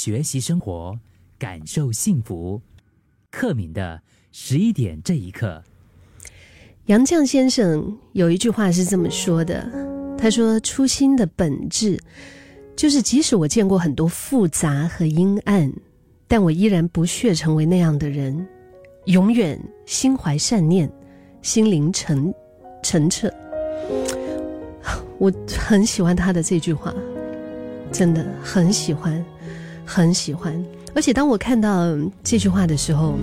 学习生活，感受幸福。克敏的十一点这一刻，杨绛先生有一句话是这么说的：“他说，初心的本质，就是即使我见过很多复杂和阴暗，但我依然不屑成为那样的人，永远心怀善念，心灵澄澄澈。”我很喜欢他的这句话，真的很喜欢，很喜欢。而且当我看到这句话的时候，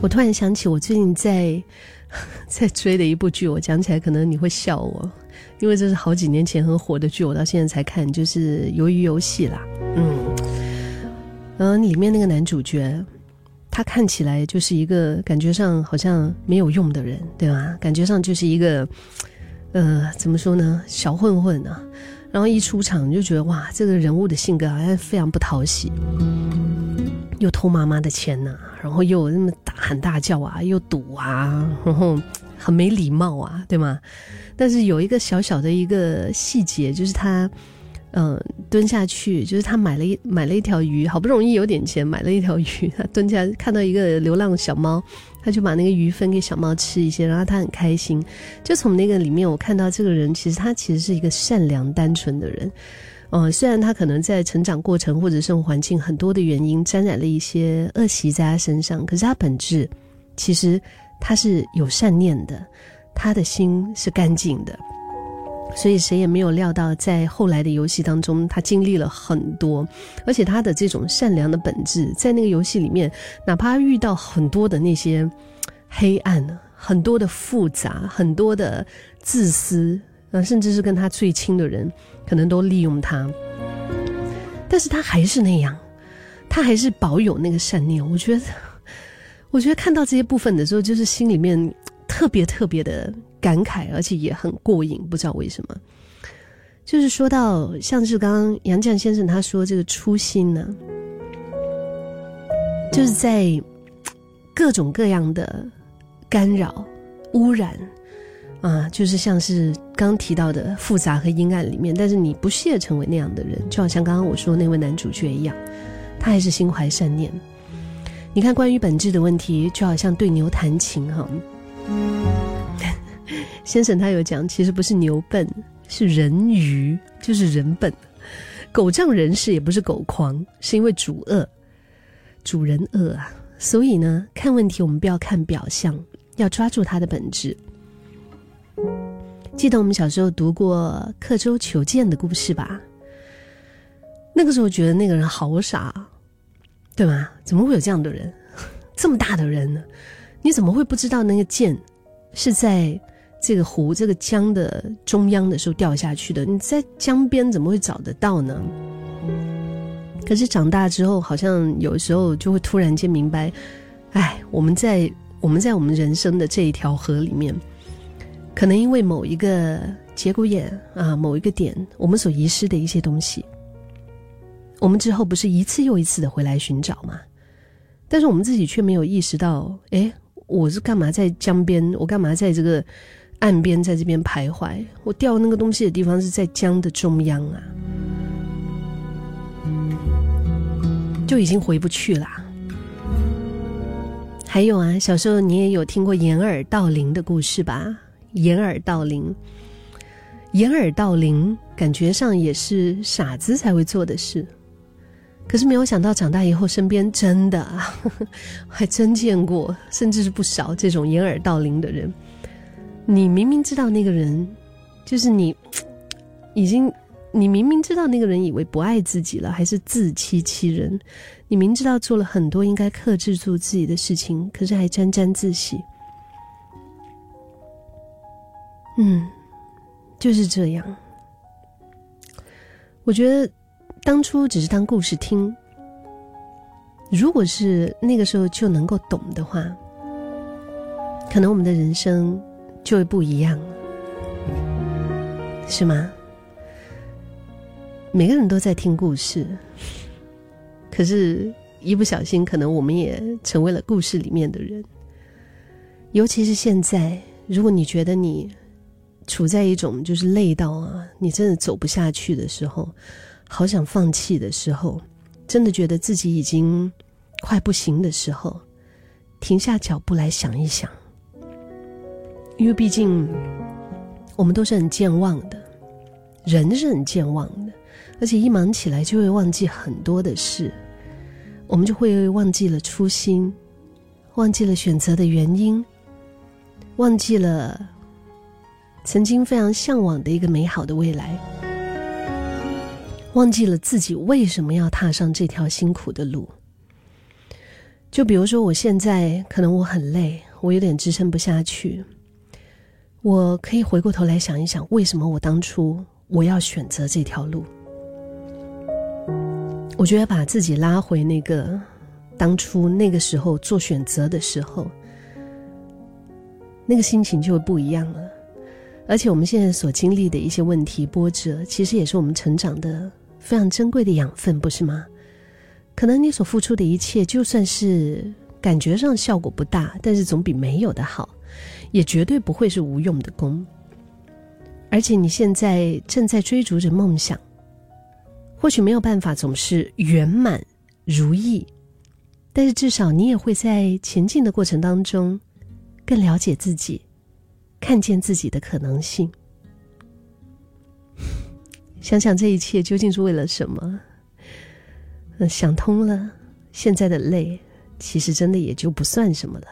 我突然想起我最近在 在追的一部剧，我讲起来可能你会笑我，因为这是好几年前很火的剧，我到现在才看，就是《鱿鱼游戏》啦。嗯，嗯，里面那个男主角，他看起来就是一个感觉上好像没有用的人，对吧？感觉上就是一个，呃，怎么说呢，小混混啊。然后一出场就觉得哇，这个人物的性格好像非常不讨喜，又偷妈妈的钱呐，然后又那么大喊大叫啊，又赌啊，然后很没礼貌啊，对吗？但是有一个小小的一个细节，就是他，嗯，蹲下去，就是他买了一买了一条鱼，好不容易有点钱买了一条鱼，他蹲下看到一个流浪小猫。他就把那个鱼分给小猫吃一些，然后他很开心。就从那个里面，我看到这个人其实他其实是一个善良单纯的人。嗯，虽然他可能在成长过程或者生活环境很多的原因沾染了一些恶习在他身上，可是他本质其实他是有善念的，他的心是干净的。所以谁也没有料到，在后来的游戏当中，他经历了很多，而且他的这种善良的本质，在那个游戏里面，哪怕遇到很多的那些黑暗、很多的复杂、很多的自私，呃，甚至是跟他最亲的人，可能都利用他，但是他还是那样，他还是保有那个善念。我觉得，我觉得看到这些部分的时候，就是心里面特别特别的。感慨，而且也很过瘾，不知道为什么。就是说到，像是刚刚杨绛先生他说这个初心呢，就是在各种各样的干扰、污染啊，就是像是刚提到的复杂和阴暗里面，但是你不屑成为那样的人，就好像刚刚我说那位男主角一样，他还是心怀善念。你看，关于本质的问题，就好像对牛弹琴哈。先生他有讲，其实不是牛笨，是人愚，就是人笨。狗仗人势也不是狗狂，是因为主恶，主人恶啊。所以呢，看问题我们不要看表象，要抓住它的本质。记得我们小时候读过刻舟求剑的故事吧？那个时候觉得那个人好傻，对吗？怎么会有这样的人？这么大的人呢？你怎么会不知道那个剑是在？这个湖，这个江的中央的时候掉下去的，你在江边怎么会找得到呢？可是长大之后，好像有时候就会突然间明白，哎，我们在我们在我们人生的这一条河里面，可能因为某一个节骨眼啊，某一个点，我们所遗失的一些东西，我们之后不是一次又一次的回来寻找吗？但是我们自己却没有意识到，哎，我是干嘛在江边？我干嘛在这个？岸边在这边徘徊，我掉那个东西的地方是在江的中央啊，就已经回不去了。还有啊，小时候你也有听过掩耳盗铃的故事吧？掩耳盗铃，掩耳盗铃，感觉上也是傻子才会做的事，可是没有想到长大以后，身边真的啊，还真见过，甚至是不少这种掩耳盗铃的人。你明明知道那个人，就是你，已经，你明明知道那个人以为不爱自己了，还是自欺欺人。你明知道做了很多应该克制住自己的事情，可是还沾沾自喜。嗯，就是这样。我觉得当初只是当故事听，如果是那个时候就能够懂的话，可能我们的人生。就会不一样，是吗？每个人都在听故事，可是，一不小心，可能我们也成为了故事里面的人。尤其是现在，如果你觉得你处在一种就是累到啊，你真的走不下去的时候，好想放弃的时候，真的觉得自己已经快不行的时候，停下脚步来想一想，因为毕竟我们都是很健忘的，人是很健忘的，而且一忙起来就会忘记很多的事，我们就会忘记了初心，忘记了选择的原因，忘记了曾经非常向往的一个美好的未来。忘记了自己为什么要踏上这条辛苦的路。就比如说，我现在可能我很累，我有点支撑不下去。我可以回过头来想一想，为什么我当初我要选择这条路？我觉得把自己拉回那个当初那个时候做选择的时候，那个心情就会不一样了。而且我们现在所经历的一些问题波折，其实也是我们成长的。非常珍贵的养分，不是吗？可能你所付出的一切，就算是感觉上效果不大，但是总比没有的好，也绝对不会是无用的功。而且你现在正在追逐着梦想，或许没有办法总是圆满如意，但是至少你也会在前进的过程当中，更了解自己，看见自己的可能性。想想这一切究竟是为了什么？想通了，现在的累，其实真的也就不算什么了。